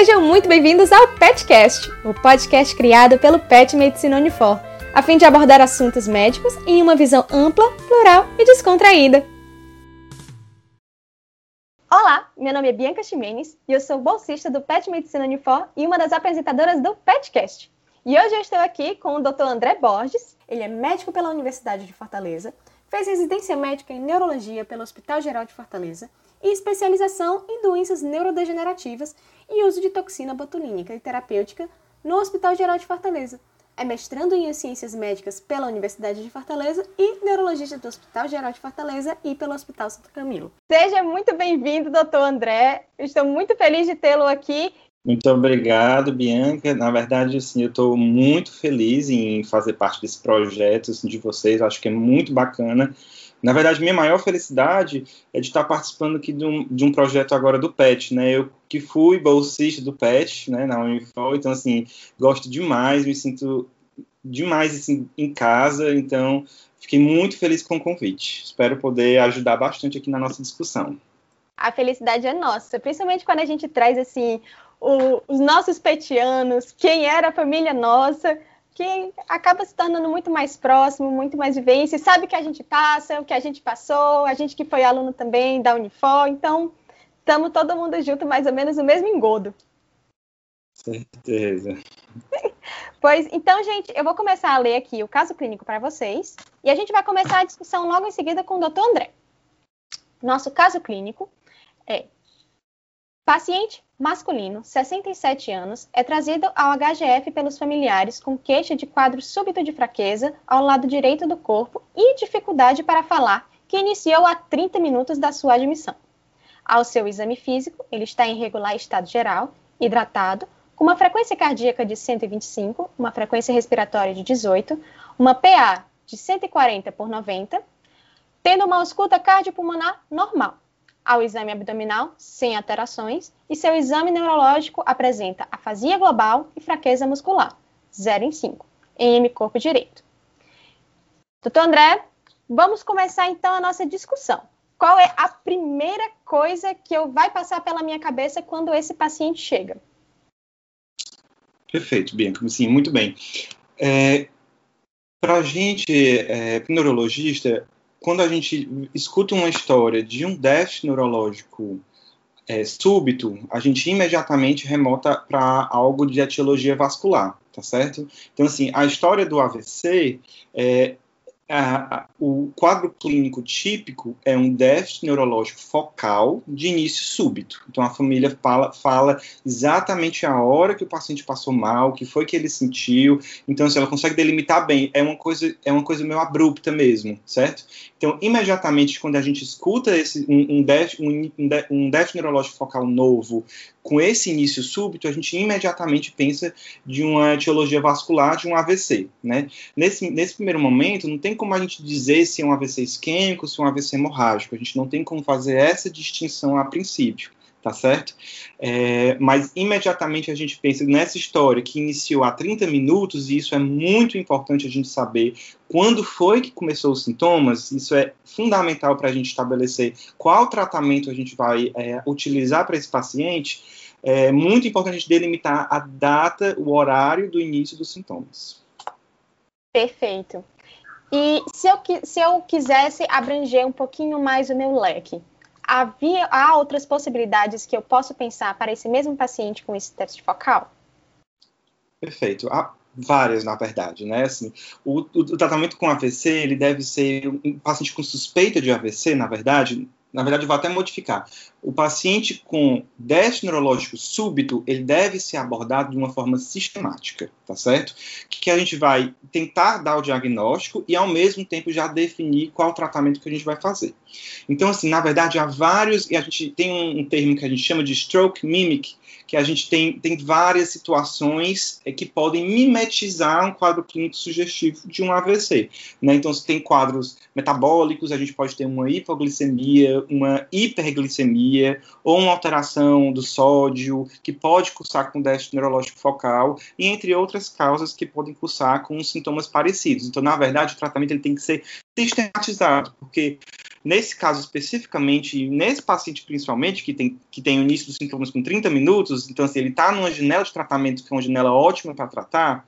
Sejam muito bem-vindos ao PetCast, o podcast criado pelo Pet Medicina Unifor, a fim de abordar assuntos médicos em uma visão ampla, plural e descontraída. Olá, meu nome é Bianca Ximenes e eu sou bolsista do Pet Medicina Unifor e uma das apresentadoras do PetCast. E hoje eu estou aqui com o Dr. André Borges, ele é médico pela Universidade de Fortaleza, fez residência médica em neurologia pelo Hospital Geral de Fortaleza e especialização em doenças neurodegenerativas e uso de toxina botulínica e terapêutica no Hospital Geral de Fortaleza. É mestrando em Ciências Médicas pela Universidade de Fortaleza e neurologista do Hospital Geral de Fortaleza e pelo Hospital Santo Camilo. Seja muito bem-vindo, doutor André. Estou muito feliz de tê-lo aqui muito obrigado, Bianca. Na verdade, assim, eu estou muito feliz em fazer parte desse projeto assim, de vocês. Acho que é muito bacana. Na verdade, minha maior felicidade é de estar participando aqui de um, de um projeto agora do PET, né? Eu que fui bolsista do PET, né, na Unifol, então, assim, gosto demais, me sinto demais assim, em casa, então fiquei muito feliz com o convite. Espero poder ajudar bastante aqui na nossa discussão. A felicidade é nossa, principalmente quando a gente traz assim o, os nossos petianos, quem era a família nossa, que acaba se tornando muito mais próximo, muito mais vivência, sabe o que a gente passa, o que a gente passou, a gente que foi aluno também da Unifor, então estamos todo mundo junto, mais ou menos no mesmo engodo. Certeza. Pois, então, gente, eu vou começar a ler aqui o caso clínico para vocês e a gente vai começar a discussão logo em seguida com o Dr. André. Nosso caso clínico é Paciente masculino, 67 anos, é trazido ao HGF pelos familiares com queixa de quadro súbito de fraqueza ao lado direito do corpo e dificuldade para falar, que iniciou há 30 minutos da sua admissão. Ao seu exame físico, ele está em regular estado geral, hidratado, com uma frequência cardíaca de 125, uma frequência respiratória de 18, uma PA de 140 por 90, tendo uma ausculta cardiopulmonar normal ao exame abdominal, sem alterações, e seu exame neurológico apresenta afasia global e fraqueza muscular, 0 em 5, em M corpo direito. Doutor André, vamos começar então a nossa discussão. Qual é a primeira coisa que eu vai passar pela minha cabeça quando esse paciente chega? Perfeito, Bianca. Sim, muito bem. É, Para a gente, é, neurologista, quando a gente escuta uma história de um déficit neurológico é, súbito, a gente imediatamente remota para algo de etiologia vascular, tá certo? Então, assim, a história do AVC é, a, o quadro clínico típico é um déficit neurológico focal de início súbito. Então a família fala, fala exatamente a hora que o paciente passou mal, o que foi que ele sentiu. Então se assim, ela consegue delimitar bem, é uma coisa é uma coisa meio abrupta mesmo, certo? Então imediatamente quando a gente escuta esse um, um, déficit, um, um déficit neurológico focal novo com esse início súbito, a gente imediatamente pensa de uma etiologia vascular, de um AVC, né? Nesse, nesse primeiro momento, não tem como a gente dizer se é um AVC isquêmico, se é um AVC hemorrágico, a gente não tem como fazer essa distinção a princípio, tá certo? É, mas imediatamente a gente pensa nessa história que iniciou há 30 minutos, e isso é muito importante a gente saber quando foi que começou os sintomas, isso é fundamental para a gente estabelecer qual tratamento a gente vai é, utilizar para esse paciente. É muito importante a gente delimitar a data, o horário do início dos sintomas. Perfeito. E se eu, se eu quisesse abranger um pouquinho mais o meu leque, havia, há outras possibilidades que eu posso pensar para esse mesmo paciente com esse teste focal? Perfeito. Há várias, na verdade, né? Assim, o, o, o tratamento com AVC, ele deve ser um paciente com suspeita de AVC, na verdade, na verdade, vou até modificar. O paciente com déficit neurológico súbito, ele deve ser abordado de uma forma sistemática, tá certo? Que, a gente vai tentar dar o diagnóstico e, ao mesmo tempo, já definir qual o tratamento que a gente vai fazer. Então, assim, na verdade, há vários, e a gente tem um, um termo que a gente chama de stroke mimic, que a gente tem, tem várias situações é, que podem mimetizar um quadro clínico sugestivo de um AVC. Né? Então, se tem quadros metabólicos, a gente pode ter uma hipoglicemia, uma hiperglicemia, ou uma alteração do sódio, que pode cursar com déficit neurológico focal, e entre outras causas que podem cursar com sintomas parecidos. Então, na verdade, o tratamento ele tem que ser sistematizado, porque nesse caso especificamente, nesse paciente principalmente, que tem, que tem o início dos sintomas com 30 minutos, então assim, ele está numa janela de tratamento que é uma janela ótima para tratar,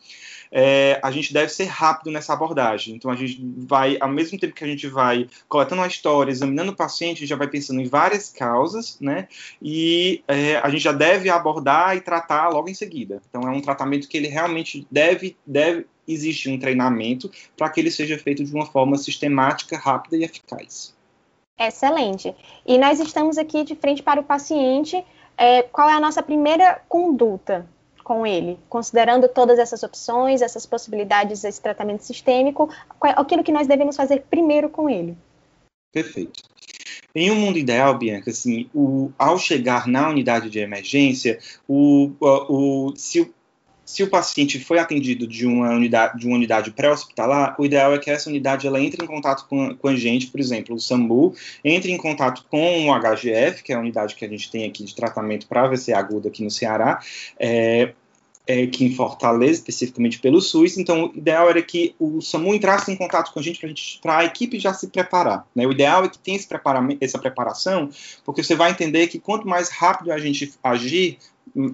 é, a gente deve ser rápido nessa abordagem. Então, a gente vai, ao mesmo tempo que a gente vai coletando a história, examinando o paciente, a gente já vai pensando em várias causas, né? E é, a gente já deve abordar e tratar logo em seguida. Então, é um tratamento que ele realmente deve, deve existir um treinamento para que ele seja feito de uma forma sistemática, rápida e eficaz. Excelente. E nós estamos aqui de frente para o paciente. É, qual é a nossa primeira conduta? com ele, considerando todas essas opções, essas possibilidades desse tratamento sistêmico, aquilo que nós devemos fazer primeiro com ele. Perfeito. Em um mundo ideal, Bianca, assim, o, ao chegar na unidade de emergência, o, o, o se, o paciente foi atendido de uma unidade, de uma unidade pré-hospitalar, o ideal é que essa unidade ela entre em contato com, com a gente, por exemplo, o SAMBU, entre em contato com o HGF, que é a unidade que a gente tem aqui de tratamento para AVC agudo aqui no Ceará, é, é, que em Fortaleza, especificamente pelo SUS. Então, o ideal era que o SAMU entrasse em contato com a gente para a equipe já se preparar. Né? O ideal é que tenha essa preparação, porque você vai entender que quanto mais rápido a gente agir,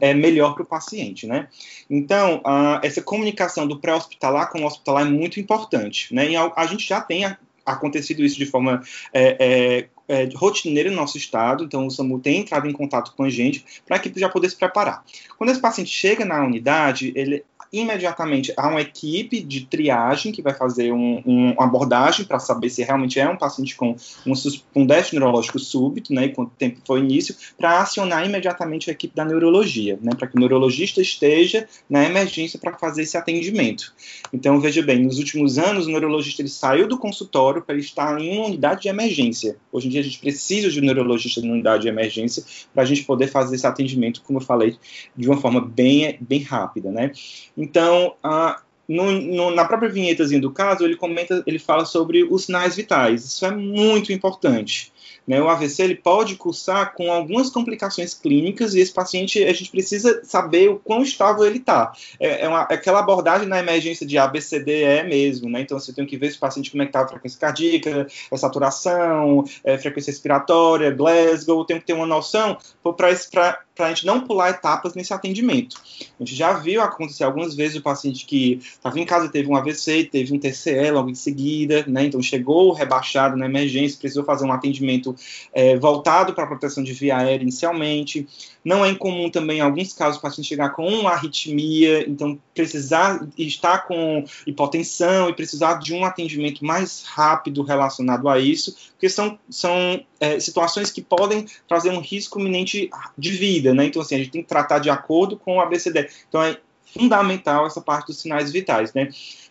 é melhor para o paciente, né? Então, essa comunicação do pré-hospitalar com o hospitalar é muito importante, né? E a, a gente já tem acontecido isso de forma é, é, é, rotineira no nosso estado, então o SAMU tem entrado em contato com a gente para que já poder se preparar. Quando esse paciente chega na unidade, ele imediatamente há uma equipe de triagem que vai fazer um, um, uma abordagem para saber se realmente é um paciente com um, um déficit neurológico súbito, né, e quanto tempo foi início, para acionar imediatamente a equipe da neurologia, né, para que o neurologista esteja na emergência para fazer esse atendimento. Então, veja bem, nos últimos anos, o neurologista ele saiu do consultório para estar em uma unidade de emergência. Hoje em dia, a gente precisa de um neurologista na unidade de emergência para a gente poder fazer esse atendimento, como eu falei, de uma forma bem, bem rápida, né? Então, a, no, no, na própria vinhetazinha do caso, ele comenta, ele fala sobre os sinais vitais. Isso é muito importante. Né? O AVC ele pode cursar com algumas complicações clínicas e esse paciente a gente precisa saber o quão estável ele está. É, é, é, aquela abordagem na emergência de ABCDE mesmo, né? Então você tem que ver esse paciente como é que está a frequência cardíaca, a saturação, a é, frequência respiratória, Glasgow, tem que ter uma noção para para a gente não pular etapas nesse atendimento. A gente já viu acontecer algumas vezes o paciente que estava em casa, teve um AVC, teve um TCE logo em seguida, né? Então chegou rebaixado na emergência, precisou fazer um atendimento é, voltado para a proteção de via aérea inicialmente. Não é incomum também, em alguns casos, o paciente chegar com uma arritmia, então precisar estar com hipotensão e precisar de um atendimento mais rápido relacionado a isso, porque são, são é, situações que podem trazer um risco iminente de vida, né? Então, assim, a gente tem que tratar de acordo com o ABCD. Então, é fundamental essa parte dos sinais vitais, né?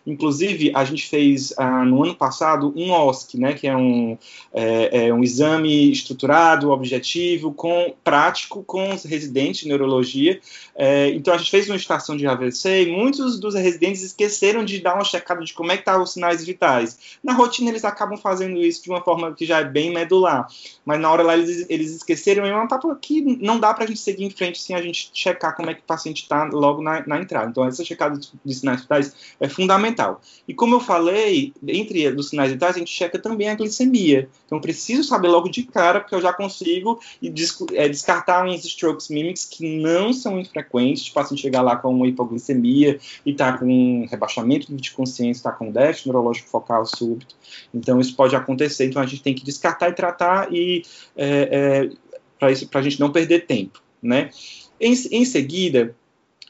Inclusive, a gente fez ah, no ano passado um OSC, né, que é um, é, é um exame estruturado, objetivo, com prático com os residentes de neurologia. É, então, a gente fez uma estação de AVC e muitos dos residentes esqueceram de dar uma checada de como é que estavam os sinais vitais. Na rotina, eles acabam fazendo isso de uma forma que já é bem medular, mas na hora lá eles, eles esqueceram é uma etapa que não dá para a gente seguir em frente sem a gente checar como é que o paciente está logo na, na entrada. Então, essa checada de, sinais vitais é fundamental. E como eu falei, entre os sinais vitais, a gente checa também a glicemia. Então, preciso saber logo de cara, porque eu já consigo é, descartar uns strokes mímicos que não são infrequentes, tipo assim, chegar lá com uma hipoglicemia e tá com rebaixamento de consciência, tá com déficit neurológico focal súbito. Então, isso pode acontecer. Então, a gente tem que descartar e tratar e é, é, para a gente não perder tempo, né? Em, em seguida,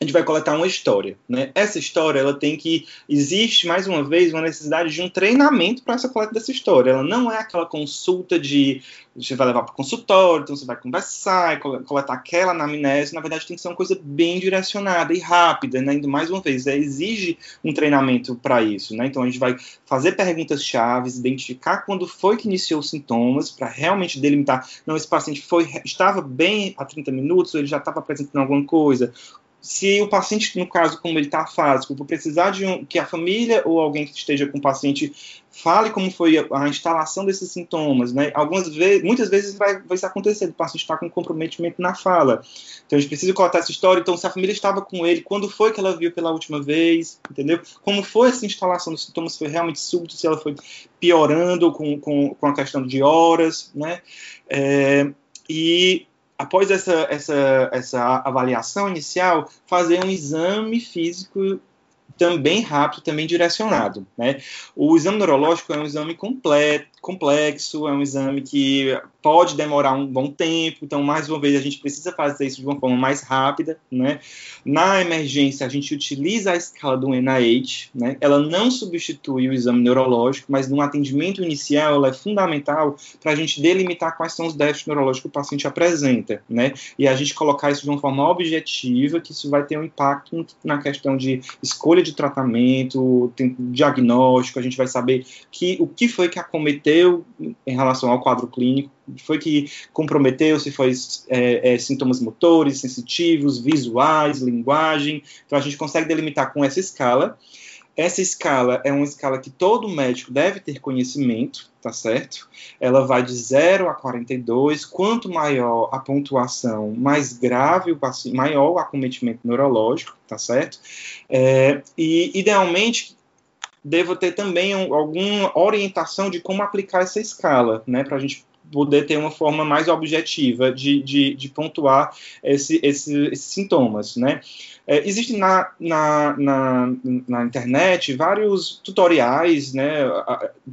a gente vai coletar uma história, né? Essa história, ela tem que existe mais uma vez uma necessidade de um treinamento para essa coleta dessa história. Ela não é aquela consulta de você vai levar para o consultório, então você vai conversar, coletar aquela anamnese. Na verdade, tem que ser uma coisa bem direcionada e rápida, né? Mais uma vez, é, exige um treinamento para isso, né? Então a gente vai fazer perguntas chaves, identificar quando foi que iniciou os sintomas, para realmente delimitar, não, esse paciente foi estava bem há 30 minutos, ou ele já estava apresentando alguma coisa se o paciente, no caso, como ele está afásico, por precisar de um, que a família ou alguém que esteja com o paciente fale como foi a, a instalação desses sintomas, né? Algumas vezes, muitas vezes vai, vai isso acontecer, o paciente está com comprometimento na fala. Então a gente precisa contar essa história. Então, se a família estava com ele, quando foi que ela viu pela última vez, entendeu? Como foi essa instalação dos sintomas? Foi realmente súbito? Se ela foi piorando com, com, com a questão de horas, né? É, e após essa, essa, essa avaliação inicial, fazer um exame físico também rápido, também direcionado. Né? O exame neurológico é um exame completo, complexo, é um exame que pode demorar um bom tempo, então, mais uma vez, a gente precisa fazer isso de uma forma mais rápida, né? Na emergência, a gente utiliza a escala do NIH, né? Ela não substitui o exame neurológico, mas no atendimento inicial, ela é fundamental para a gente delimitar quais são os déficits neurológicos que o paciente apresenta, né? E a gente colocar isso de uma forma objetiva, que isso vai ter um impacto na questão de escolha de tratamento, diagnóstico, a gente vai saber que, o que foi que acometeu em relação ao quadro clínico, foi que comprometeu, se foi é, é, sintomas motores, sensitivos, visuais, linguagem. Então a gente consegue delimitar com essa escala. Essa escala é uma escala que todo médico deve ter conhecimento, tá certo? Ela vai de 0 a 42. Quanto maior a pontuação, mais grave o paciente, maior o acometimento neurológico, tá certo? É, e, idealmente, devo ter também um, alguma orientação de como aplicar essa escala, né? Para a gente poder ter uma forma mais objetiva de, de, de pontuar esse, esse, esses sintomas, né? É, Existem na, na, na, na, internet vários tutoriais, né,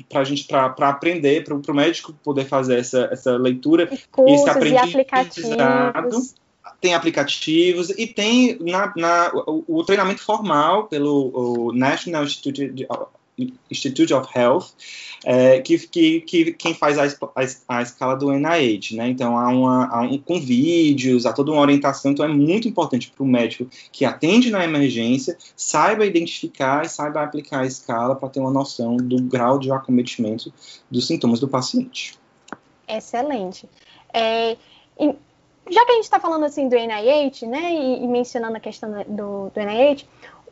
para gente para aprender, para o médico poder fazer essa, essa leitura e, cursos, esse aplicativos. Tem aplicativos e tem na, na o, o, treinamento formal pelo National Institute Institute of Health, é, que, que, que, quem faz a, a, a, escala do NIH, né? Então há, uma, há um, com vídeos, há toda uma orientação, então é muito importante para o médico que atende na emergência saiba identificar e saiba aplicar a escala para ter uma noção do grau de acometimento dos sintomas do paciente. Excelente. É, já que a gente está falando assim do NIH, né, e, e mencionando a questão do, do NIH,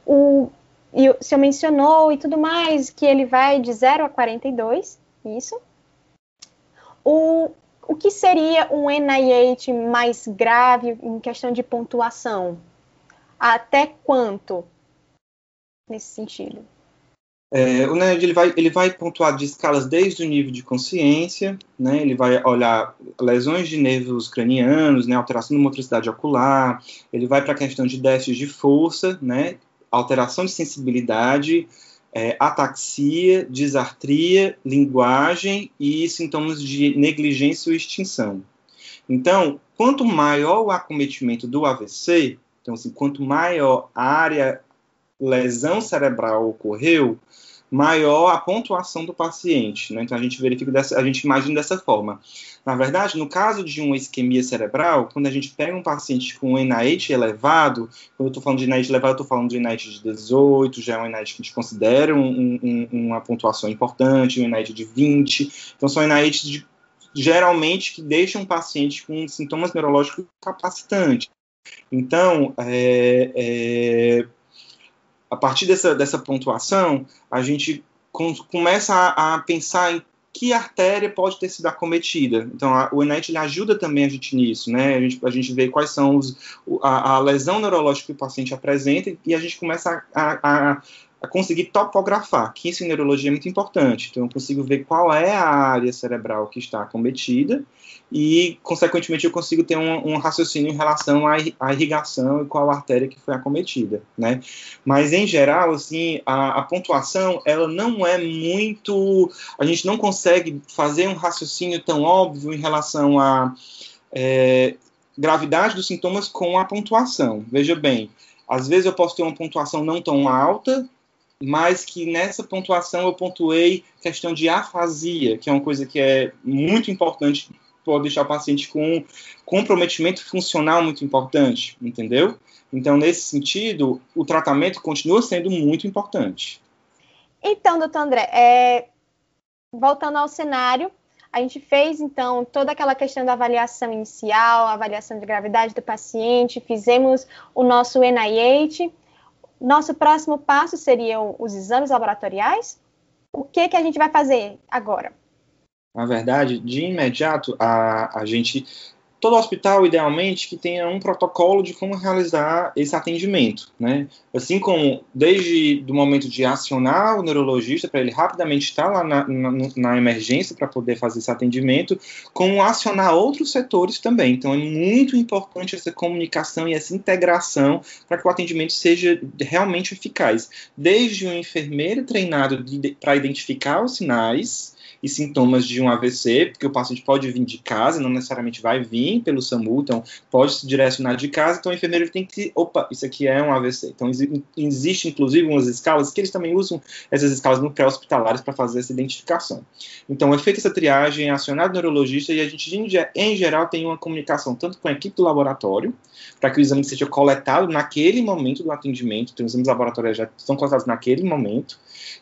o e o senhor mencionou e tudo mais, que ele vai de 0 a 42, isso. O, o que seria um NIH mais grave em questão de pontuação? Até quanto? Nesse sentido. É, o NIH ele vai, ele vai pontuar de escalas desde o nível de consciência, né, ele vai olhar lesões de nervos cranianos, né, alteração da motricidade ocular, ele vai para a questão de déficit de força, né, alteração de sensibilidade, é, ataxia, disartria, linguagem e sintomas de negligência ou extinção. Então, quanto maior o acometimento do AVC, então assim, quanto maior a área lesão cerebral ocorreu, maior a pontuação do paciente. Né? Então a gente verifica dessa, a gente imagina dessa forma. Na verdade, no caso de uma isquemia cerebral, quando a gente pega um paciente com um NIH elevado, quando eu estou falando de NIH elevado, eu estou falando de NIH de 18, já é um NIH que a gente considera um, um, uma pontuação importante, um NIH de 20. Então são NIH de, geralmente que deixam um paciente com sintomas neurológicos capacitantes. Então, é, é a partir dessa, dessa pontuação, a gente com, começa a, a, pensar em que artéria pode ter sido acometida. Então, a, o ENET ajuda também a gente nisso, né? A gente, a gente vê quais são os, a, a lesão neurológica que o paciente apresenta e a gente começa a, a, conseguir topografar, que isso em neurologia é muito importante. Então, eu consigo ver qual é a área cerebral que está acometida e, consequentemente, eu consigo ter um, um raciocínio em relação à, à, irrigação e qual artéria que foi acometida, né? Mas, em geral, assim, a, a, pontuação, ela não é muito... A gente não consegue fazer um raciocínio tão óbvio em relação à é, gravidade dos sintomas com a pontuação. Veja bem, às vezes eu posso ter uma pontuação não tão alta, mas que nessa pontuação eu pontuei questão de afasia, que é uma coisa que é muito importante pode deixar o paciente com um comprometimento funcional muito importante, entendeu? Então, nesse sentido, o tratamento continua sendo muito importante. Então, doutor André, é... voltando ao cenário, A gente fez, então, toda aquela questão da avaliação inicial, avaliação de gravidade do paciente, fizemos o nosso NIH. Nosso próximo passo seriam os exames laboratoriais. O que, que a gente vai fazer agora? Na verdade, de imediato, a, a gente todo hospital, idealmente, que tenha um protocolo de como realizar esse atendimento, né? Assim como, desde o momento de acionar o neurologista, para ele rapidamente estar lá na, na, na emergência para poder fazer esse atendimento, como acionar outros setores também. Então, é muito importante essa comunicação e essa integração para que o atendimento seja realmente eficaz. Desde um enfermeiro treinado para identificar os sinais, e sintomas de um AVC, porque o paciente pode vir de casa, não necessariamente vai vir pelo SAMU, então pode se direcionar de casa, então o enfermeiro tem que, opa, isso aqui é um AVC. Então existe inclusive umas escalas que eles também usam essas escalas no pré-hospitalares para fazer essa identificação. Então é feita essa triagem, é acionado o neurologista e a gente em geral tem uma comunicação tanto com a equipe do laboratório, para que o exame seja coletado naquele momento do atendimento, então os exames laboratoriais já são coletados naquele momento,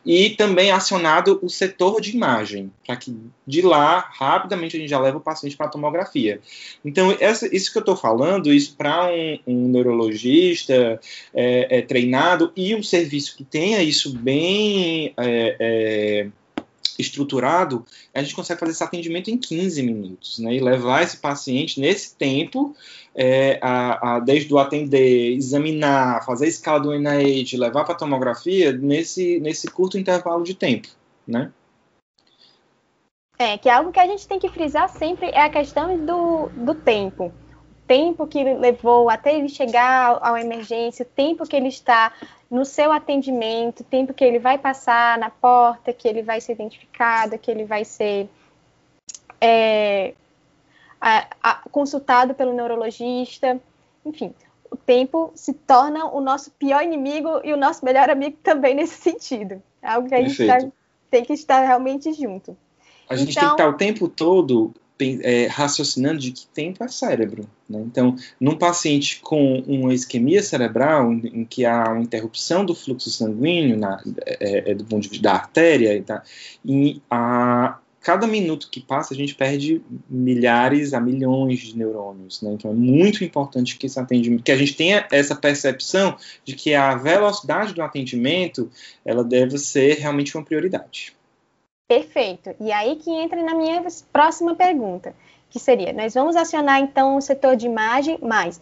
e também acionado o setor de imagem, para que de lá, rapidamente, a gente já leva o paciente para a tomografia. Então, essa, isso que eu estou falando, isso para um, um, neurologista é, é, treinado e um serviço que tenha isso bem é, é estruturado, a gente consegue fazer esse atendimento em 15 minutos, né? E levar esse paciente nesse tempo, é, a, a, desde o atender, examinar, fazer a escala do NIH, levar para tomografia, nesse, nesse curto intervalo de tempo, né? É, que é algo que a gente tem que frisar sempre é a questão do, do tempo tempo que levou até ele chegar à emergência, o tempo que ele está no seu atendimento, o tempo que ele vai passar na porta, que ele vai ser identificado, que ele vai ser é, a, a, consultado pelo neurologista, enfim, o tempo se torna o nosso pior inimigo e o nosso melhor amigo também nesse sentido. É algo que a gente tá, tem que estar realmente junto. A gente então, tem que estar o tempo todo é, raciocinando de que tempo é cérebro. Né? Então, num paciente com uma isquemia cerebral, em, em que há uma interrupção do fluxo sanguíneo na, é, é, do ponto de vista da artéria, e, tá, e a, cada minuto que passa a gente perde milhares a milhões de neurônios, né? Então é muito importante que esse atendimento, que a gente tenha essa percepção de que a velocidade do atendimento ela deve ser realmente uma prioridade. Perfeito. E aí que entra na minha próxima pergunta, que seria: nós vamos acionar então o setor de imagem, mas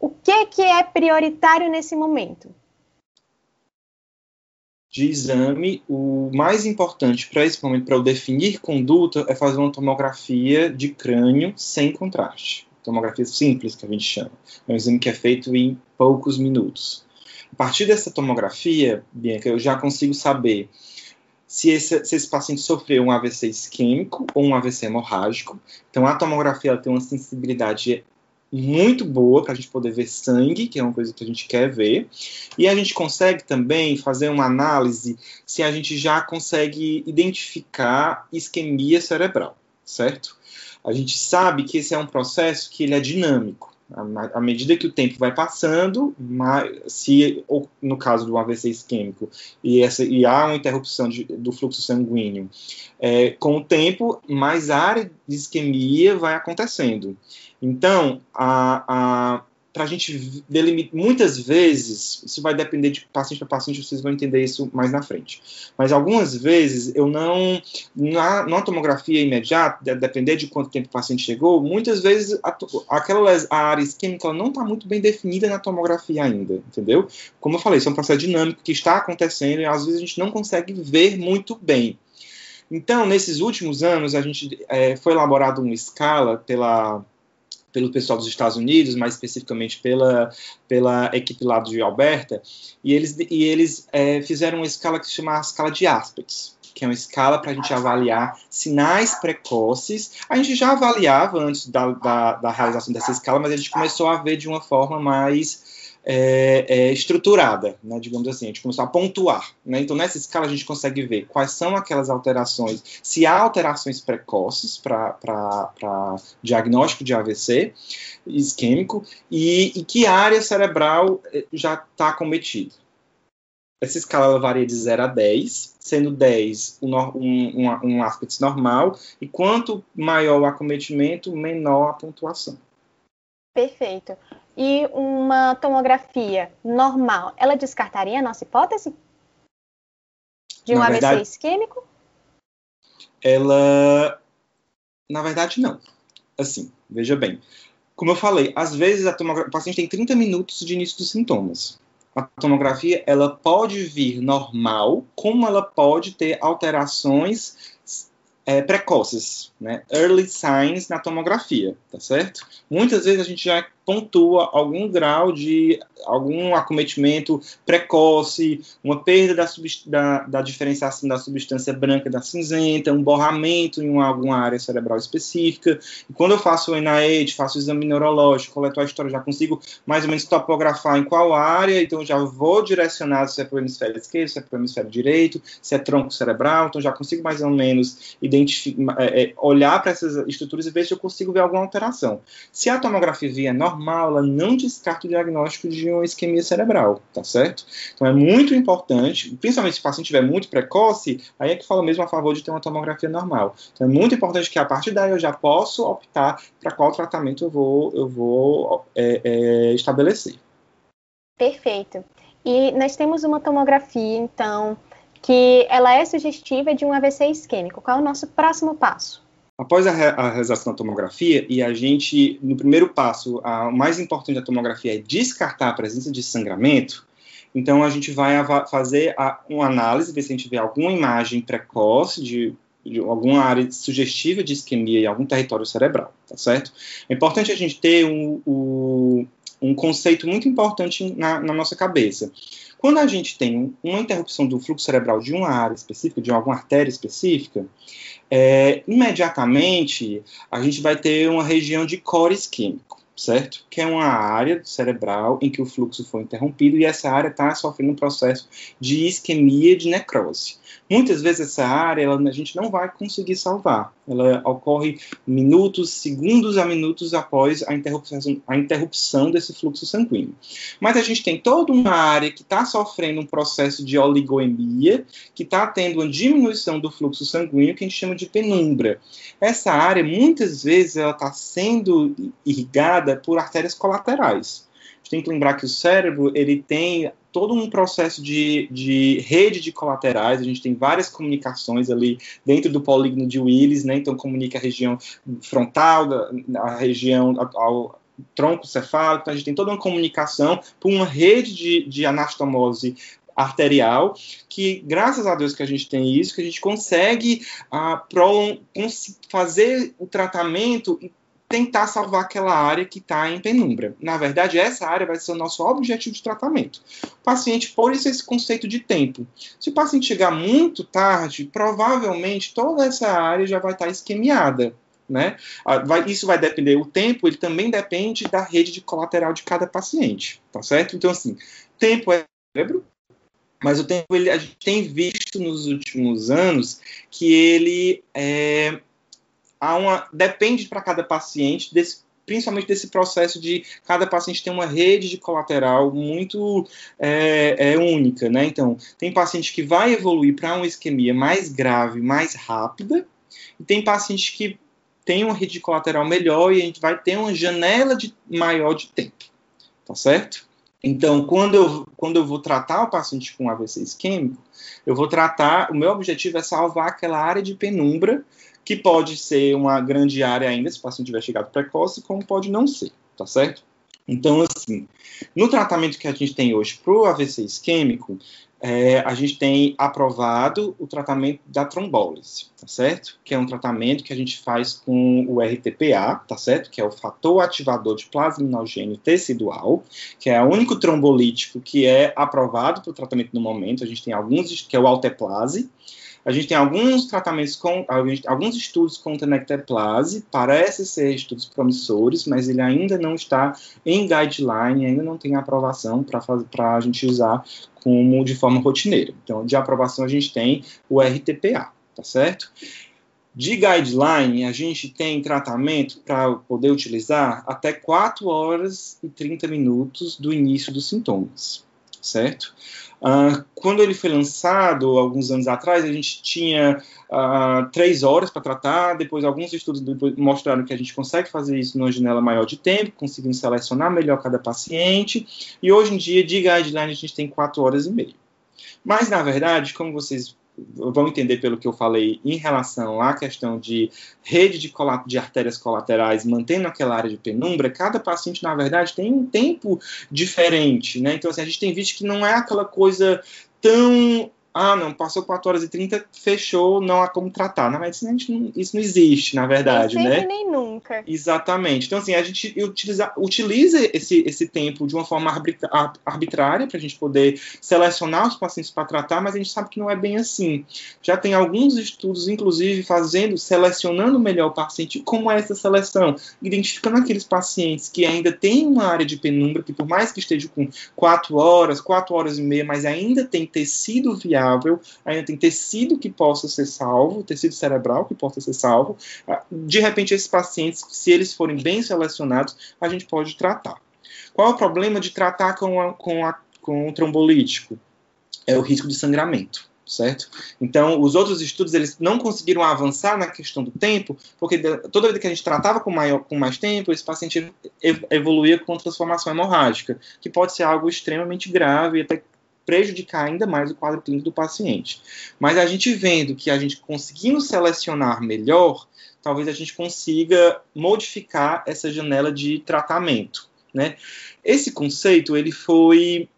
o que, que é prioritário nesse momento? De exame, o mais importante para esse momento, para eu definir conduta, é fazer uma tomografia de crânio sem contraste. Tomografia simples, que a gente chama. É um exame que é feito em poucos minutos. A partir dessa tomografia, Bianca, eu já consigo saber se esse, se esse paciente sofreu um AVC isquêmico ou um AVC hemorrágico. Então, a tomografia tem uma sensibilidade muito boa para a gente poder ver sangue, que é uma coisa que a gente quer ver. E a gente consegue também fazer uma análise se a gente já consegue identificar isquemia cerebral, certo? A gente sabe que esse é um processo que ele é dinâmico à medida que o tempo vai passando, se no caso do AVC isquêmico e, essa, e há uma interrupção de, do fluxo sanguíneo, é, com o tempo, mais área de isquemia vai acontecendo. Então, a, a para a gente delimitar, muitas vezes, isso vai depender de paciente para paciente, vocês vão entender isso mais na frente. Mas algumas vezes eu não, na, na tomografia imediata, de, depender de quanto tempo o paciente chegou, muitas vezes a, aquela a área isquêmica não está muito bem definida na tomografia ainda, entendeu? Como eu falei, isso é um processo dinâmico que está acontecendo e às vezes a gente não consegue ver muito bem. Então, nesses últimos anos, a gente é, foi elaborado uma escala pela pelo pessoal dos Estados Unidos, mais especificamente pela, pela equipe lá de Alberta, e eles, e eles é, fizeram uma escala que se chama a escala de Aspects, que é uma escala para a gente avaliar sinais precoces. A gente já avaliava antes da, da, da realização dessa escala, mas a gente começou a ver de uma forma mais é, é, estruturada, né, digamos assim, a gente começou a pontuar. Né, então, nessa escala, a gente consegue ver quais são aquelas alterações, se há alterações precoces para diagnóstico de AVC isquêmico e, e que área cerebral eh, já está cometida. essa escala varia de 0 a 10, sendo 10 um, um, um, um aspecto normal, e quanto maior o acometimento, menor a pontuação. Perfeito. E uma tomografia normal, ela descartaria a nossa hipótese? De um na AVC verdade, isquêmico? Ela. Na verdade, não. Assim, veja bem. Como eu falei, às vezes a tomografia, o paciente tem 30 minutos de início dos sintomas a tomografia ela pode vir normal, como ela pode ter alterações é, precoces, né? Early signs na tomografia, tá certo? Muitas vezes a gente já pontua algum grau de algum acometimento precoce, uma perda da, da, da, diferenciação da substância branca da cinzenta, um borramento em uma, alguma área cerebral específica. E quando eu faço o NIH, faço o exame neurológico, coleto a história, já consigo mais ou menos topografar em qual área, então já vou direcionar se é para o hemisfério esquerdo, se é para o hemisfério direito, se é tronco cerebral, então já consigo mais ou menos identificar, é, é, olhar para essas estruturas e ver se eu consigo ver alguma alteração. Se a tomografia vier normal, normal, ela não descarta o diagnóstico de uma isquemia cerebral, tá certo? Então é muito importante, principalmente se o paciente estiver muito precoce, aí é que fala mesmo a favor de ter uma tomografia normal. Então é muito importante que a partir daí eu já posso optar para qual tratamento eu vou, eu vou é, é, estabelecer. Perfeito. E nós temos uma tomografia, então, que ela é sugestiva de um AVC isquêmico. Qual é o nosso próximo passo? Após a, a realização da tomografia, e a gente, no primeiro passo, a, o mais importante da tomografia é descartar a presença de sangramento, então a gente vai fazer a, uma análise, ver se a gente vê alguma imagem precoce de, de alguma área sugestiva de isquemia em algum território cerebral, tá certo? É importante a gente ter um, um, um conceito muito importante na, na nossa cabeça. Quando a gente tem uma interrupção do fluxo cerebral de uma área específica, de alguma artéria específica, é, imediatamente a gente vai ter uma região de core isquêmico, certo? Que é uma área cerebral em que o fluxo foi interrompido e essa área está sofrendo um processo de isquemia de necrose. Muitas vezes essa área ela, a gente não vai conseguir salvar. Ela ocorre minutos, segundos a minutos após a interrupção, a interrupção desse fluxo sanguíneo. Mas a gente tem toda uma área que está sofrendo um processo de oligoemia, que está tendo uma diminuição do fluxo sanguíneo, que a gente chama de penumbra. Essa área, muitas vezes, ela está sendo irrigada por artérias colaterais. A gente tem que lembrar que o cérebro ele tem todo um processo de, de rede de colaterais, a gente tem várias comunicações ali dentro do polígono de Willis, né, então comunica a região frontal, a região ao, tronco cefálico, então a gente tem toda uma comunicação por uma rede de, de anastomose arterial, que graças a Deus que a gente tem isso, que a gente consegue ah, fazer o tratamento tentar salvar aquela área que está em penumbra. Na verdade, essa área vai ser o nosso objetivo de tratamento. O paciente, por isso, esse conceito de tempo. Se o paciente chegar muito tarde, provavelmente toda essa área já vai estar tá esquemiada. Né? Vai, isso vai depender, o tempo ele também depende da rede de colateral de cada paciente, tá certo? Então, assim, tempo é cérebro, mas o tempo ele, a gente tem visto nos últimos anos que ele é, há uma depende para cada paciente desse principalmente desse processo de cada paciente ter uma rede de colateral muito é, é única, né? Então, tem paciente que vai evoluir para uma isquemia mais grave, mais rápida, e tem paciente que tem uma rede de colateral melhor e a gente vai ter uma janela de, maior de tempo, tá certo? Então, quando eu, quando eu vou tratar o paciente com AVC isquêmico, eu vou tratar, o meu objetivo é salvar aquela área de penumbra que pode ser uma grande área ainda, se o paciente tiver chegado precoce, como pode não ser, tá certo? Então, assim, no tratamento que a gente tem hoje para o AVC isquêmico, é, a gente tem aprovado o tratamento da trombólise, tá certo? Que é um tratamento que a gente faz com o RTPA, tá certo? Que é o fator ativador de plasminogênio tecidual, que é o único trombolítico que é aprovado para o tratamento no momento. A gente tem alguns, que é o alteplase, a gente tem alguns tratamentos com alguns estudos com tenecteplase, parece ser estudos promissores, mas ele ainda não está em guideline, ainda não tem aprovação para a gente usar como de forma rotineira. Então, de aprovação a gente tem o RTPA, tá certo? De guideline, a gente tem tratamento para poder utilizar até 4 horas e 30 minutos do início dos sintomas. certo? Uh, quando ele foi lançado, alguns anos atrás, a gente tinha uh, três horas para tratar, depois alguns estudos mostraram que a gente consegue fazer isso numa janela maior de tempo, conseguindo selecionar melhor cada paciente, e hoje em dia, de guideline, a gente tem quatro horas e meia. Mas, na verdade, como vocês vão entender pelo que eu falei em relação à questão de rede de, de, artérias colaterais, mantendo aquela área de penumbra, cada paciente, na verdade, tem um tempo diferente, né? Então, assim, a gente tem visto que não é aquela coisa tão ah, não, passou 4 horas e 30, fechou, não há como tratar. Na medicina, não, isso não existe, na verdade, nem sempre, né? nem nunca. Exatamente. Então, assim, a gente utiliza, utiliza esse, esse tempo de uma forma arbitrária para a gente poder selecionar os pacientes para tratar, mas a gente sabe que não é bem assim. Já tem alguns estudos, inclusive, fazendo, selecionando melhor o paciente. Como é essa seleção? Identificando aqueles pacientes que ainda têm uma área de penumbra, que por mais que esteja com 4 horas, 4 horas e meia, mas ainda tem tecido viável ainda tem tecido que possa ser salvo, tecido cerebral que possa ser salvo. Ah, de repente, esses pacientes, se eles forem bem selecionados, a gente pode tratar. Qual é o problema de tratar com, a, com, a, com o trombolítico? É o risco de sangramento certo? Então, os outros estudos eles não conseguiram avançar na questão do tempo, porque toda vez que a gente tratava com, maior, com mais tempo, esse paciente evoluía com transformação hemorrágica, que pode ser algo extremamente grave e até prejudicar ainda mais o quadro clínico do paciente. Mas a gente vendo que a gente conseguindo selecionar melhor, talvez a gente consiga modificar essa janela de tratamento. Né? Esse conceito ele foi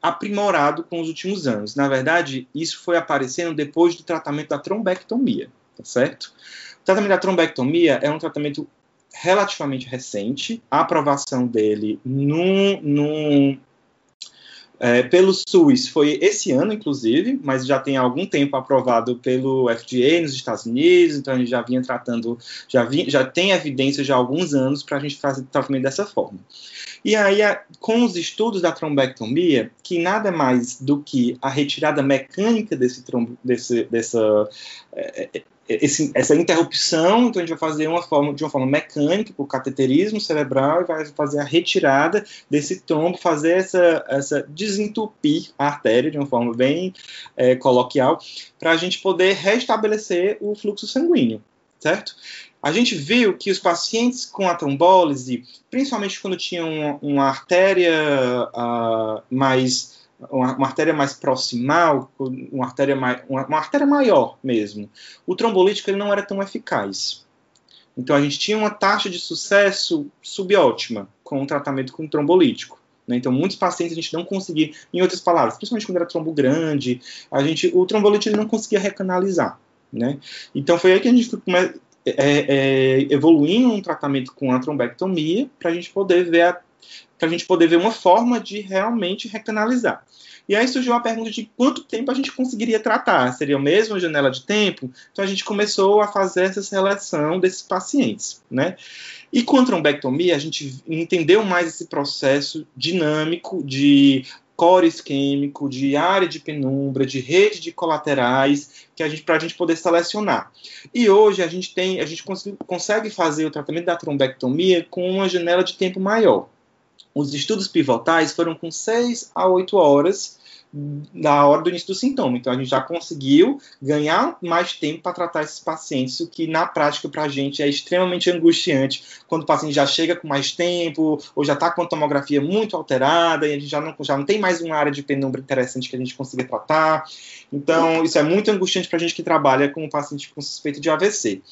aprimorado com os últimos anos. Na verdade, isso foi aparecendo depois do tratamento da trombectomia, tá certo? O tratamento da trombectomia é um tratamento relativamente recente. A aprovação dele num, num é, pelo SUS foi esse ano, inclusive, mas já tem algum tempo aprovado pelo FDA nos Estados Unidos, então a gente já vinha tratando, já, vinha, já tem evidência já há alguns anos para a gente fazer tratamento dessa forma. E aí, com os estudos da trombectomia, que nada mais do que a retirada mecânica desse, trombo, desse dessa é, é esse, essa interrupção, então a gente vai fazer uma forma, de uma forma mecânica, por cateterismo cerebral, e vai fazer a retirada desse trombo, fazer essa, essa desentupir a artéria de uma forma bem é, coloquial, para a gente poder restabelecer o fluxo sanguíneo, certo? A gente viu que os pacientes com a trombólise, principalmente quando tinham uma, uma artéria uh, mais uma, uma, artéria mais proximal, uma artéria, mai, uma, uma, artéria maior mesmo, o trombolítico ele não era tão eficaz. Então a gente tinha uma taxa de sucesso subótima com o tratamento com trombolítico. Né? Então muitos pacientes a gente não conseguia, em outras palavras, principalmente quando era trombo grande, a gente, o trombolítico ele não conseguia recanalizar. Né? Então foi aí que a gente é, é, evoluindo um tratamento com a trombectomia para a gente poder ver a para a gente poder ver uma forma de realmente recanalizar. E aí surgiu a pergunta de quanto tempo a gente conseguiria tratar. Seria a mesma janela de tempo? Então a gente começou a fazer essa seleção desses pacientes, né? E com a trombectomia, a gente entendeu mais esse processo dinâmico de core isquêmico, de área de penumbra, de rede de colaterais, que a gente para a gente poder selecionar. E hoje a gente tem, a gente consegue fazer o tratamento da trombectomia com uma janela de tempo maior. Os estudos pivotais foram com 6 a 8 horas na hora do início do sintoma. Então, a gente já conseguiu ganhar mais tempo para tratar esses pacientes, o que na prática para a gente é extremamente angustiante quando o paciente já chega com mais tempo ou já está com a tomografia muito alterada e a gente já não, já não tem mais uma área de penumbra interessante que a gente consiga tratar. Então, isso é muito angustiante para a gente que trabalha com um paciente com suspeita de AVC.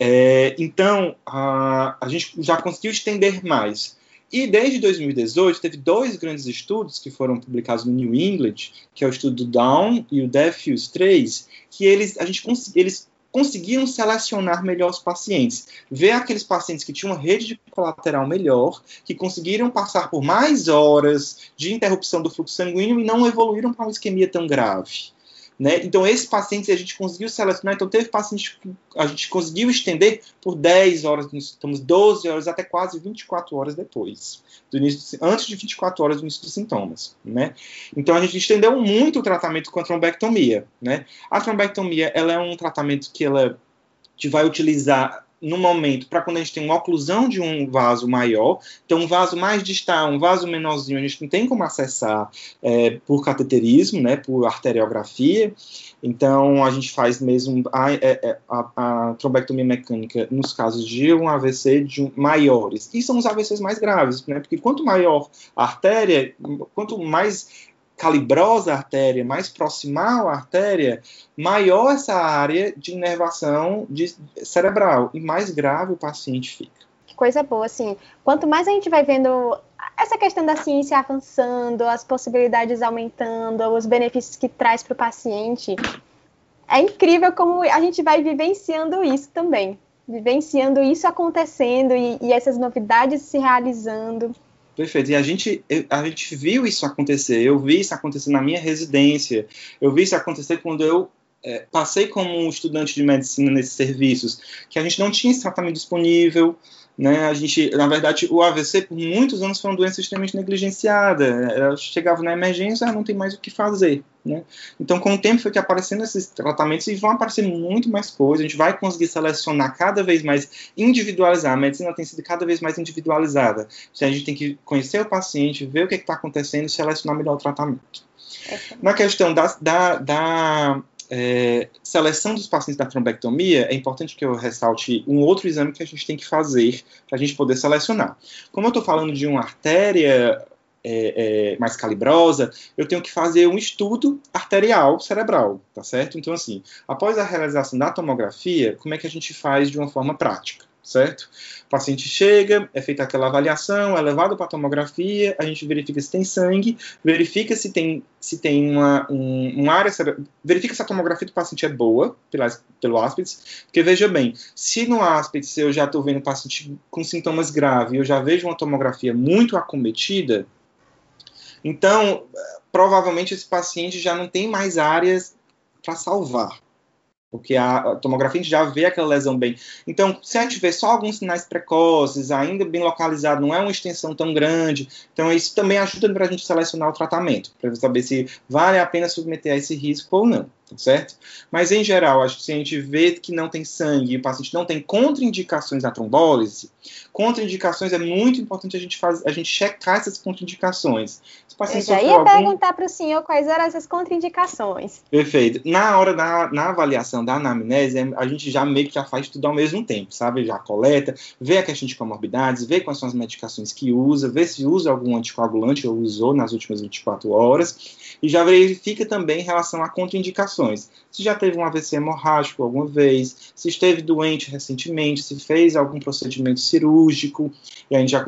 É, então, a, a gente já conseguiu estender mais. E desde 2018 teve dois grandes estudos que foram publicados no New England, que é o estudo do Down e o DEFUSE 3, que eles, a gente, eles conseguiram selecionar melhor os pacientes, ver aqueles pacientes que tinham uma rede de colateral melhor, que conseguiram passar por mais horas de interrupção do fluxo sanguíneo e não evoluíram para uma isquemia tão grave. Né? Então, esses pacientes a gente conseguiu selecionar. Então, teve pacientes que a gente conseguiu estender por 10 horas, estamos 12 horas, até quase 24 horas depois, do início, antes de 24 horas do início dos sintomas. Né? Então, a gente estendeu muito o tratamento com a trombectomia. Né? A trombectomia ela é um tratamento que ela te vai utilizar no momento, para quando a gente tem uma oclusão de um vaso maior, então um vaso mais distal, um vaso menorzinho, a gente não tem como acessar é, por cateterismo, né, por arteriografia, então a gente faz mesmo a, é, é, a, a trombectomia mecânica nos casos de um AVC de um, maiores, e são os AVCs mais graves, né, porque quanto maior a artéria, quanto mais calibrosa a artéria, mais proximal à artéria, maior essa área de inervação de cerebral e mais grave o paciente fica. Que coisa boa, assim. Quanto mais a gente vai vendo essa questão da ciência avançando, as possibilidades aumentando, os benefícios que traz para o paciente, é incrível como a gente vai vivenciando isso também. Vivenciando isso acontecendo e, e essas novidades se realizando. Perfeito. E a gente, a gente viu isso acontecer. Eu vi isso acontecer na minha residência. Eu vi isso acontecer quando eu é, passei como estudante de medicina nesses serviços, que a gente não tinha esse tratamento disponível. Né? A gente, na verdade, o AVC por muitos anos foi uma doença extremamente negligenciada. Ela chegava na emergência, ah, não tem mais o que fazer. Né? Então, com o tempo foi que aparecendo esses tratamentos e vão aparecer muito mais coisas. A gente vai conseguir selecionar cada vez mais, individualizar. A medicina tem sido cada vez mais individualizada. Então, a gente tem que conhecer o paciente, ver o que é está acontecendo e selecionar melhor o tratamento. Na questão da, da, da é, seleção dos pacientes da trombectomia, é importante que eu ressalte um outro exame que a gente tem que fazer para a gente poder selecionar. Como eu estou falando de uma artéria é, é, mais calibrosa, eu tenho que fazer um estudo arterial cerebral, tá certo? Então, assim, após a realização da tomografia, como é que a gente faz de uma forma prática? certo? O paciente chega, é feita aquela avaliação, é levado para a tomografia, a gente verifica se tem sangue, verifica se tem, se tem uma, um, uma área, verifica se a tomografia do paciente é boa pela, pelo áspides, porque veja bem, se no áspides eu já estou vendo o paciente com sintomas graves, eu já vejo uma tomografia muito acometida, então provavelmente esse paciente já não tem mais áreas para salvar porque a tomografia a gente já vê aquela lesão bem. Então, se a gente vê só alguns sinais precoces, ainda bem localizado, não é uma extensão tão grande, então isso também ajuda para a gente selecionar o tratamento, para saber se vale a pena submeter a esse risco ou não certo? Mas em geral, acho que se a gente vê que não tem sangue e o paciente não tem contraindicações da trombólise, contraindicações é muito importante a gente faz, a gente checar essas contraindicações. Eu já ia algum... perguntar para o senhor quais eram essas contraindicações. Perfeito. Na hora da na avaliação da anamnese, a gente já meio que já faz tudo ao mesmo tempo, sabe? Já coleta, vê a questão de comorbidades, vê quais são as medicações que usa, vê se usa algum anticoagulante ou usou nas últimas 24 horas e já verifica também em relação a contraindicações. Se já teve um AVC hemorrágico alguma vez, se esteve doente recentemente, se fez algum procedimento cirúrgico, e a gente já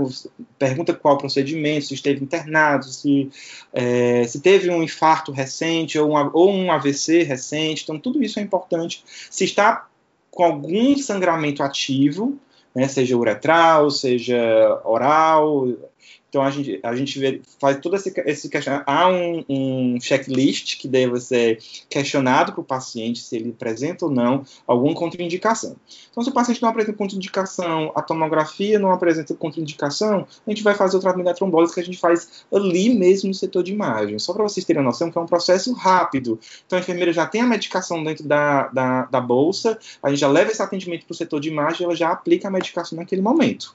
pergunta qual procedimento, se esteve internado, se, é, se teve um infarto recente ou, uma, ou um AVC recente. Então, tudo isso é importante. Se está com algum sangramento ativo, né, seja uretral, seja oral, então a gente, a gente vê, faz todo esse, esse questionamento. Há um, um checklist que deve ser questionado para o paciente se ele apresenta ou não alguma contraindicação. Então, se o paciente não apresenta contraindicação, a tomografia não apresenta contraindicação, a gente vai fazer o tratamento da trombólise que a gente faz ali mesmo no setor de imagem. Só para vocês terem noção que é um processo rápido. Então a enfermeira já tem a medicação dentro da, da, da bolsa, a gente já leva esse atendimento para o setor de imagem e ela já aplica a medicação naquele momento.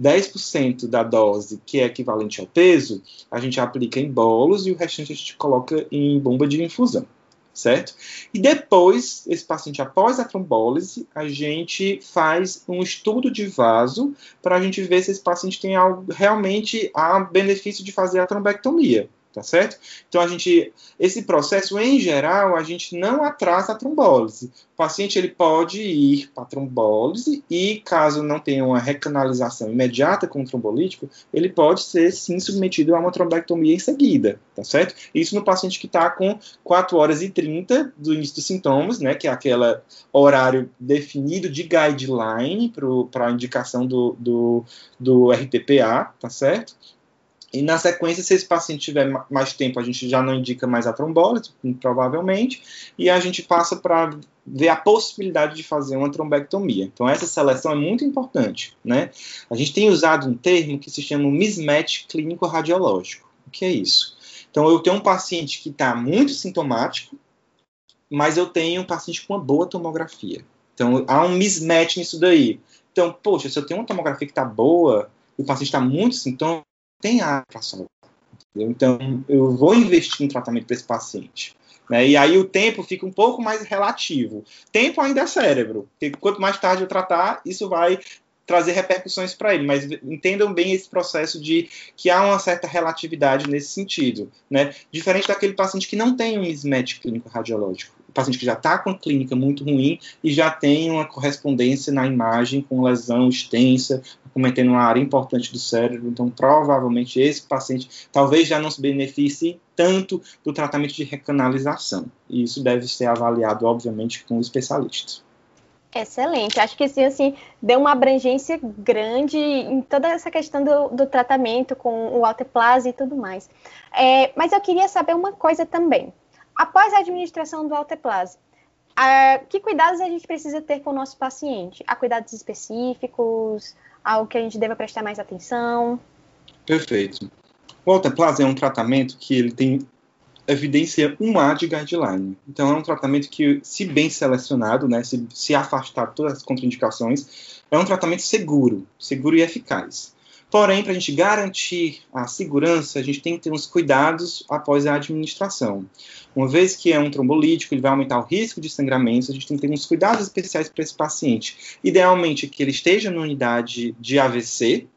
10% da dose, que é equivalente ao peso, a gente aplica em bolos e o restante a gente coloca em bomba de infusão, certo? E depois, esse paciente, após a trombólise, a gente faz um estudo de vaso para a gente ver se esse paciente tem algo, realmente há benefício de fazer a trombectomia tá certo? Então a gente, esse processo em geral, a gente não atrasa a trombólise. O paciente ele pode ir para trombólise e caso não tenha uma recanalização imediata com o trombolítico, ele pode ser sim submetido a uma trombectomia em seguida, tá certo? Isso no paciente que está com 4 horas e 30 do início dos sintomas, né, que é aquele horário definido de guideline para a indicação do, do, do RTPA, tá certo? E na sequência, se esse paciente tiver mais tempo, a gente já não indica mais a trombólise, provavelmente, e a gente passa para ver a possibilidade de fazer uma trombectomia. Então, essa seleção é muito importante. Né? A gente tem usado um termo que se chama mismatch clínico radiológico. O que é isso? Então, eu tenho um paciente que está muito sintomático, mas eu tenho um paciente com uma boa tomografia. Então, há um mismatch nisso daí. Então, poxa, se eu tenho uma tomografia que está boa, e o paciente está muito sintoma, tem área para salvar. Então, eu vou investir no tratamento para esse paciente. Né? E aí o tempo fica um pouco mais relativo. Tempo ainda é cérebro, porque quanto mais tarde eu tratar, isso vai trazer repercussões para ele, mas entendam bem esse processo de que há uma certa relatividade nesse sentido, né? Diferente daquele paciente que não tem um mismatch clínico radiológico, o paciente que já está com a clínica muito ruim e já tem uma correspondência na imagem com lesão extensa, cometendo uma área importante do cérebro, então provavelmente esse paciente talvez já não se beneficie tanto do tratamento de recanalização, e isso deve ser avaliado, obviamente, com o especialista. Excelente. Acho que sim, assim, deu uma abrangência grande em toda essa questão do, do tratamento com o alteplase e tudo mais. É, mas eu queria saber uma coisa também. Após a administração do alteplase, que cuidados a gente precisa ter com o nosso paciente? Há cuidados específicos? Algo que a gente deva prestar mais atenção? Perfeito. O alteplase é um tratamento que ele tem evidencia um A de guideline. Então, é um tratamento que, se bem selecionado, né, se, se afastar todas as contraindicações, é um tratamento seguro, seguro e eficaz. Porém, para a gente garantir a segurança, a gente tem que ter uns cuidados após a administração. Uma vez que é um trombolítico, ele vai aumentar o risco de sangramento, a gente tem que ter uns cuidados especiais para esse paciente. Idealmente, que ele esteja na unidade de AVC,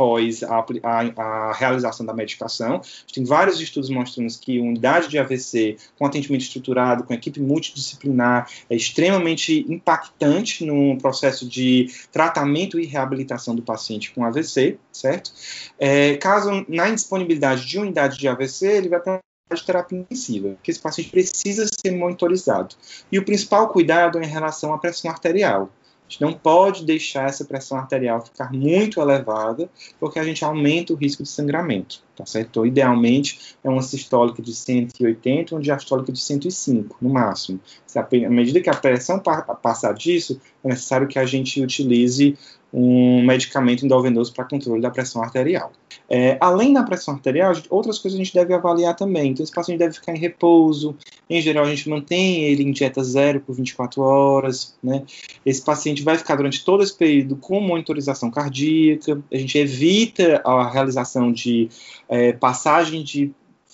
após a, a, a, realização da medicação. Tem vários estudos mostrando que unidade de AVC com atendimento estruturado, com equipe multidisciplinar, é extremamente impactante no processo de tratamento e reabilitação do paciente com AVC, certo? É, caso na indisponibilidade de unidade de AVC, ele vai ter de terapia intensiva, que esse paciente precisa ser monitorizado. E o principal cuidado é em relação à pressão arterial. A gente não pode deixar essa pressão arterial ficar muito elevada, porque a gente aumenta o risco de sangramento, tá certo? Então, idealmente, é uma sistólica de 180 uma diastólica de 105, no máximo. À medida que a pressão passar disso, é necessário que a gente utilize um medicamento endovenoso para controle da pressão arterial. É, além da pressão arterial, outras coisas a gente deve avaliar também. Então, esse paciente deve ficar em repouso. Em geral, a gente mantém ele em dieta zero por 24 horas. Né? Esse paciente vai ficar durante todo esse período com monitorização cardíaca. A gente evita a realização de é, passagem de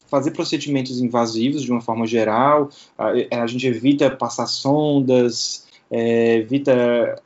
fazer procedimentos invasivos de uma forma geral. A, a gente evita passar sondas, é, evita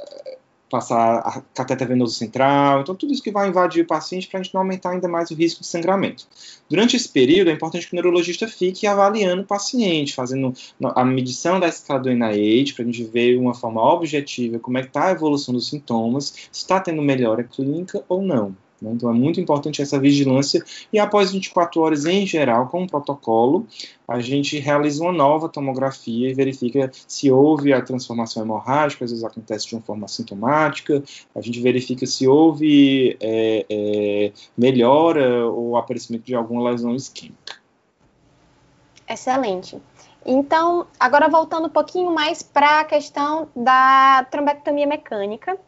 passar a cateter venoso central, então tudo isso que vai invadir o paciente para a gente não aumentar ainda mais o risco de sangramento. Durante esse período, é importante que o neurologista fique avaliando o paciente, fazendo a medição da escala do NIH, para a gente ver de uma forma objetiva como é que está a evolução dos sintomas, se está tendo melhora clínica ou não. Né? Então é muito importante essa vigilância e após 24 horas em geral, com o protocolo, a gente realiza uma nova tomografia e verifica se houve a transformação hemorrágica, às vezes acontece de uma forma sintomática, a gente verifica se houve é, é, melhora ou aparecimento de alguma lesão isquêmica. Excelente. Então, agora voltando um pouquinho mais para a questão da trombectomia mecânica,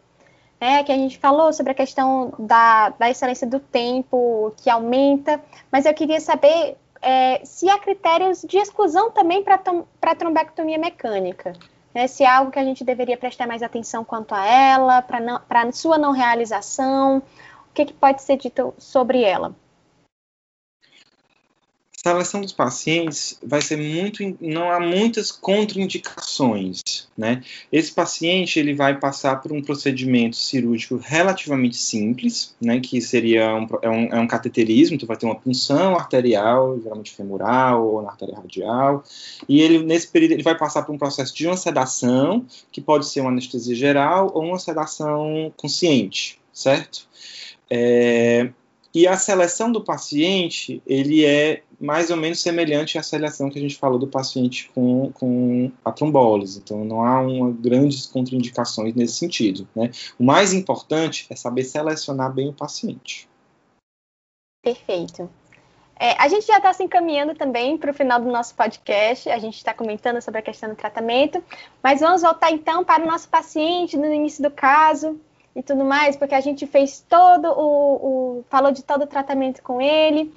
né, que a gente falou sobre a questão da, da excelência do tempo, que aumenta, mas eu queria saber é, se há critérios de exclusão também para a trombectomia mecânica. Né, se é algo que a gente deveria prestar mais atenção quanto a ela, para sua não realização, o que, que pode ser dito sobre ela? Seleção dos pacientes vai ser muito, não há muitas contraindicações, né? Esse paciente ele vai passar por um procedimento cirúrgico relativamente simples, né? Que seria um, é, um, é um cateterismo, então vai ter uma punção arterial, geralmente femoral ou na artéria radial, e ele nesse período ele vai passar por um processo de uma sedação, que pode ser uma anestesia geral ou uma sedação consciente, certo? É, e a seleção do paciente, ele é mais ou menos semelhante à seleção que a gente falou do paciente com, com a trombólise. Então, não há uma, grandes contraindicações nesse sentido. Né? O mais importante é saber selecionar bem o paciente. Perfeito. É, a gente já está se encaminhando também para o final do nosso podcast. A gente está comentando sobre a questão do tratamento, mas vamos voltar então para o nosso paciente no início do caso e tudo mais, porque a gente fez todo o, o falou de todo o tratamento com ele.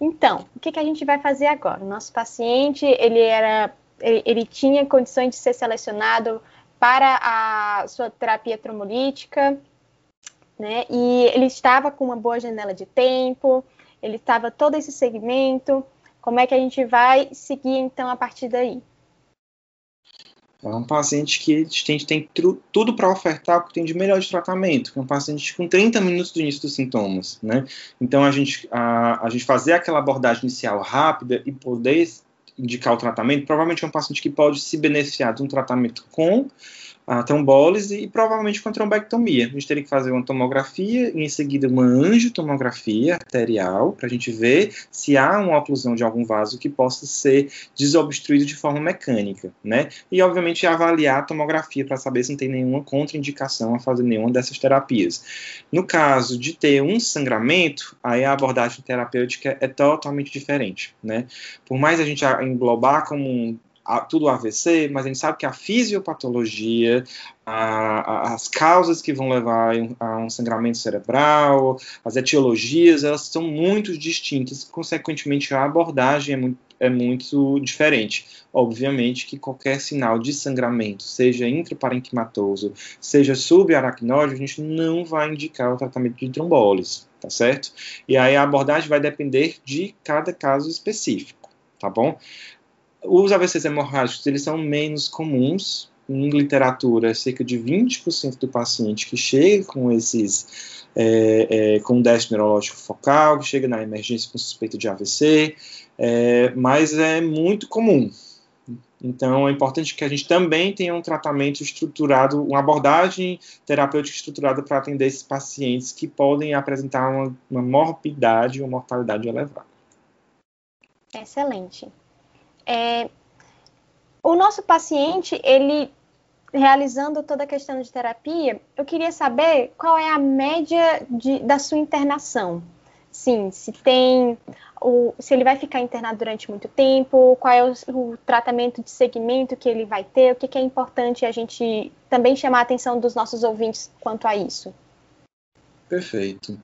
Então, o que, que a gente vai fazer agora? Nosso paciente, ele era, ele, ele tinha condições de ser selecionado para a sua terapia trombolítica, né? E ele estava com uma boa janela de tempo, ele estava todo esse segmento. Como é que a gente vai seguir então a partir daí? É um paciente que gente tem tudo para ofertar o que tem de melhor de tratamento, que é um paciente com 30 minutos do início dos sintomas, né? Então, a gente, a, a gente fazer aquela abordagem inicial rápida e poder indicar o tratamento, provavelmente é um paciente que pode se beneficiar de um tratamento com a trombólise e provavelmente com trombectomia. A gente teria que fazer uma tomografia e em seguida uma angiotomografia arterial para a gente ver se há uma oclusão de algum vaso que possa ser desobstruído de forma mecânica, né? E obviamente avaliar a tomografia para saber se não tem nenhuma contraindicação a fazer nenhuma dessas terapias. No caso de ter um sangramento, aí a abordagem terapêutica é totalmente diferente, né? Por mais a gente englobar como um tudo AVC, mas a gente sabe que a fisiopatologia, a, a, as causas que vão levar a um sangramento cerebral, as etiologias, elas são muito distintas, consequentemente a abordagem é muito, é muito diferente. Obviamente que qualquer sinal de sangramento, seja intraparenquimatoso, seja subaracnóide, a gente não vai indicar o tratamento de trombólise, tá certo? E aí a abordagem vai depender de cada caso específico, tá bom? Os AVCs hemorrágicos eles são menos comuns. Em literatura, cerca de 20% do paciente que chega com esses é, é, com déficit neurológico focal, que chega na emergência com suspeita de AVC, é, mas é muito comum. Então, é importante que a gente também tenha um tratamento estruturado, uma abordagem terapêutica estruturada para atender esses pacientes que podem apresentar uma, uma morbidade ou mortalidade elevada. Excelente. É, o nosso paciente, ele realizando toda a questão de terapia, eu queria saber qual é a média de, da sua internação. Sim, se tem o, se ele vai ficar internado durante muito tempo, qual é o, o tratamento de segmento que ele vai ter, o que, que, é importante a gente também chamar a atenção dos nossos ouvintes quanto a isso. Perfeito.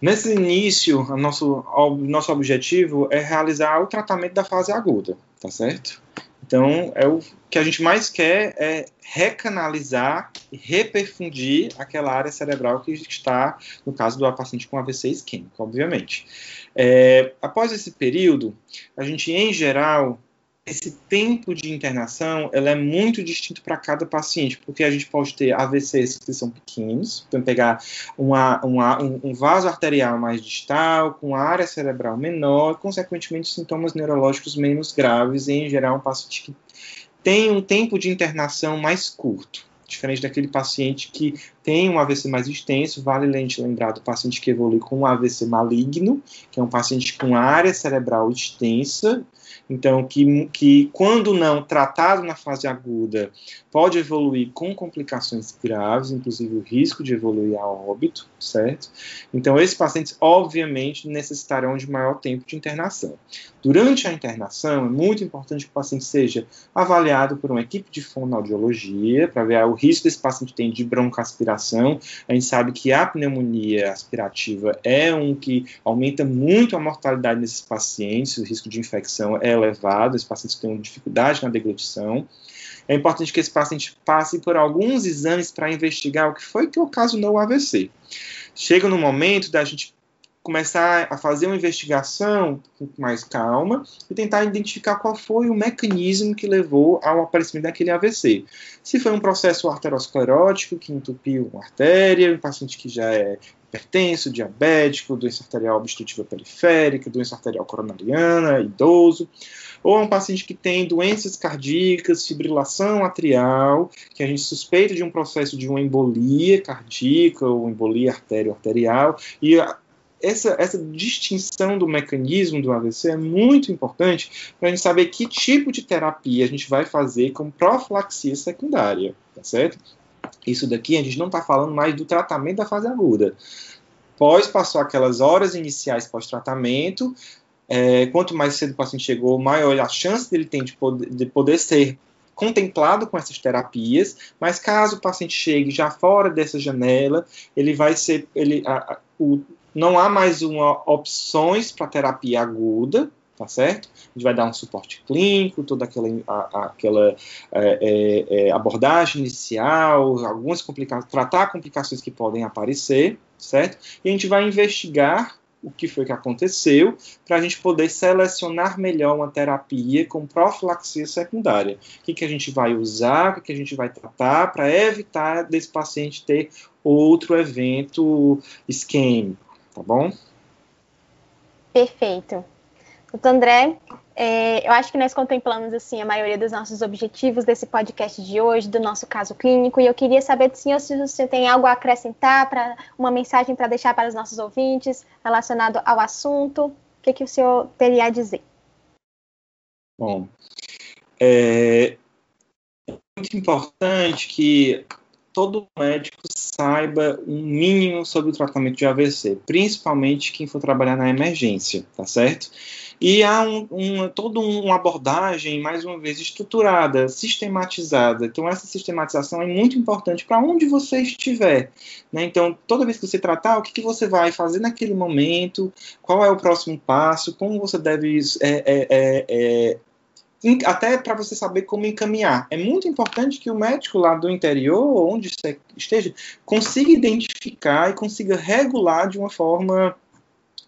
Nesse início, nosso, nosso objetivo é realizar o tratamento da fase aguda, tá certo? Então, é o que a gente mais quer é recanalizar e reperfundir aquela área cerebral que está, no caso do paciente com AVC isquêmico, obviamente. É, após esse período, a gente, em geral, esse tempo de internação ela é muito distinto para cada paciente, porque a gente pode ter AVCs que são pequenos, então pegar uma, uma, um, vaso arterial mais distal, com área cerebral menor, consequentemente sintomas neurológicos menos graves, e em geral um paciente que tem um tempo de internação mais curto. Diferente daquele paciente que tem um AVC mais extenso, vale lembrar do paciente que evolui com um AVC maligno, que é um paciente com área cerebral extensa, então, que, que quando não tratado na fase aguda, pode evoluir com complicações graves, inclusive o risco de evoluir a óbito, certo? Então, esses pacientes, obviamente, necessitarão de maior tempo de internação. Durante a internação, é muito importante que o paciente seja avaliado por uma equipe de fonoaudiologia, para ver o risco desse paciente tem de broncoaspiração. A gente sabe que a pneumonia aspirativa é um que aumenta muito a mortalidade desses pacientes, o risco de infecção é elevado, esses pacientes têm dificuldade na deglutição. É importante que esse paciente passe por alguns exames para investigar o que foi que ocasionou o AVC. Chega no momento da gente começar a fazer uma investigação com mais calma e tentar identificar qual foi o mecanismo que levou ao aparecimento daquele AVC. Se foi um processo arteriosclerótico que entupiu uma artéria, um paciente que já é hipertenso, diabético, doença arterial obstrutiva periférica, doença arterial coronariana, idoso, ou um paciente que tem doenças cardíacas, fibrilação atrial, que a gente suspeita de um processo de uma embolia cardíaca ou embolia artério-arterial, e essa, essa distinção do mecanismo do AVC é muito importante para a gente saber que tipo de terapia a gente vai fazer com profilaxia secundária, tá certo? Isso daqui a gente não está falando mais do tratamento da fase aguda. Pós passou aquelas horas iniciais pós-tratamento, é, quanto mais cedo o paciente chegou, maior a chance dele tem de poder, de poder ser contemplado com essas terapias, mas caso o paciente chegue já fora dessa janela, ele vai ser, ele, a, a, o, não há mais uma opções para terapia aguda, tá certo? A gente vai dar um suporte clínico, toda aquela, a, aquela é, é, é abordagem inicial, algumas complicações, tratar complicações que podem aparecer, certo? E a gente vai investigar o que foi que aconteceu, para a gente poder selecionar melhor uma terapia com profilaxia secundária. O que, que a gente vai usar, o que, que a gente vai tratar para evitar desse paciente ter outro evento isquêmico, tá bom? Perfeito. Doutor André, é, eu acho que nós contemplamos assim a maioria dos nossos objetivos desse podcast de hoje, do nosso caso clínico, e eu queria saber do senhor se você tem algo a acrescentar, para uma mensagem para deixar para os nossos ouvintes relacionado ao assunto. O que, que o senhor teria a dizer? Bom, é, é muito importante que todo médico saiba um mínimo sobre o tratamento de AVC, principalmente quem for trabalhar na emergência, tá certo? E há um, um, toda uma abordagem, mais uma vez, estruturada, sistematizada. Então, essa sistematização é muito importante para onde você estiver. Né? Então, toda vez que você tratar, o que, que, você vai fazer naquele momento, qual é o próximo passo, como você deve é, é, é, é até para você saber como encaminhar. É muito importante que o médico lá do interior, onde você esteja, consiga identificar e consiga regular de uma forma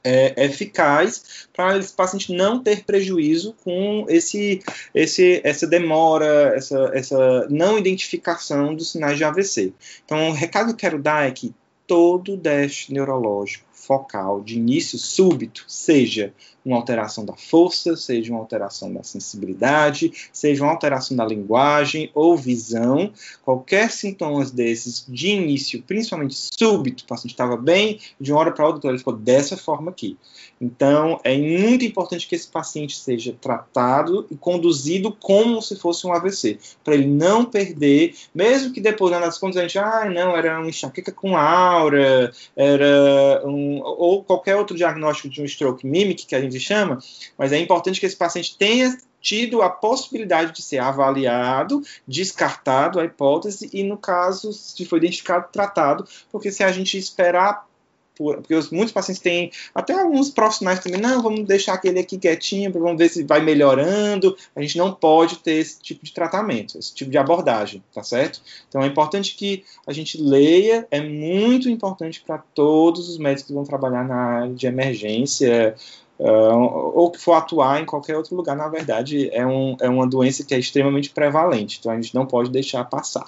é, eficaz para esse paciente não ter prejuízo com esse, esse, essa demora, essa, essa não identificação dos sinais de AVC. Então, o recado que eu quero dar é que todo dash neurológico focal de início súbito, seja uma alteração da força, seja uma alteração da sensibilidade, seja uma alteração da linguagem ou visão, qualquer sintomas desses de início, principalmente súbito, o paciente estava bem, de uma hora para outra ele ficou dessa forma aqui. Então, é muito importante que esse paciente seja tratado e conduzido como se fosse um AVC, para ele não perder, mesmo que depois das contas a gente, ah, não, era um enxaqueca com aura, era um, ou qualquer outro diagnóstico de um stroke mimic que a gente chama, mas é importante que esse paciente tenha tido a possibilidade de ser avaliado, descartado a hipótese e, no caso, se foi identificado, tratado, porque se a gente esperar porque os, muitos pacientes têm, até alguns profissionais também, não, vamos deixar aquele aqui quietinho, vamos ver se vai melhorando. A gente não pode ter esse tipo de tratamento, esse tipo de abordagem, tá certo? Então é importante que a gente leia, é muito importante para todos os médicos que vão trabalhar na área de emergência, Uh, ou que for atuar em qualquer outro lugar, na verdade, é, um, é uma doença que é extremamente prevalente, então a gente não pode deixar passar.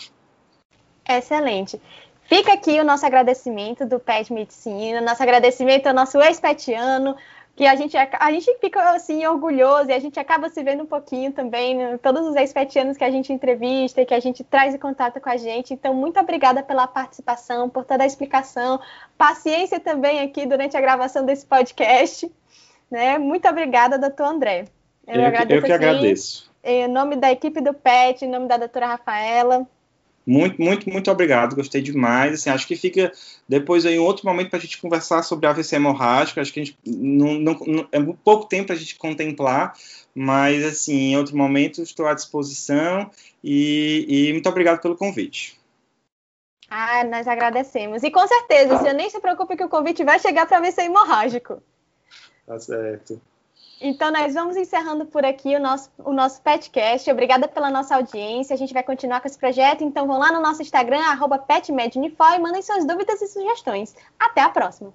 Excelente. Fica aqui o nosso agradecimento do PET Medicina, nosso agradecimento ao nosso ex-petiano, que a gente, a gente fica assim orgulhoso e a gente acaba se vendo um pouquinho também, né? todos os ex-petianos que a gente entrevista e que a gente traz em contato com a gente. Então, muito obrigada pela participação, por toda a explicação, paciência também aqui durante a gravação desse podcast. Né? Muito obrigada, doutor André. Eu, eu, agradeço, eu que agradeço. Em nome da equipe do PET, em nome da doutora Rafaela. Muito, muito, muito obrigado. Gostei demais. Assim, acho que fica depois aí um outro momento para a gente conversar sobre AVC hemorrágico. Acho que a gente não, não, não é pouco tempo para a gente contemplar, mas assim, em outro momento estou à disposição e, e, muito obrigado pelo convite. Ah, nós agradecemos. E com certeza, você nem se preocupe que o convite vai chegar para AVC hemorrágico. Tá certo. Então, nós vamos encerrando por aqui o nosso, o nosso petcast. Obrigada pela nossa audiência. A gente vai continuar com esse projeto. Então, vão lá no nosso Instagram, petmedunifor, e mandem suas dúvidas e sugestões. Até a próxima!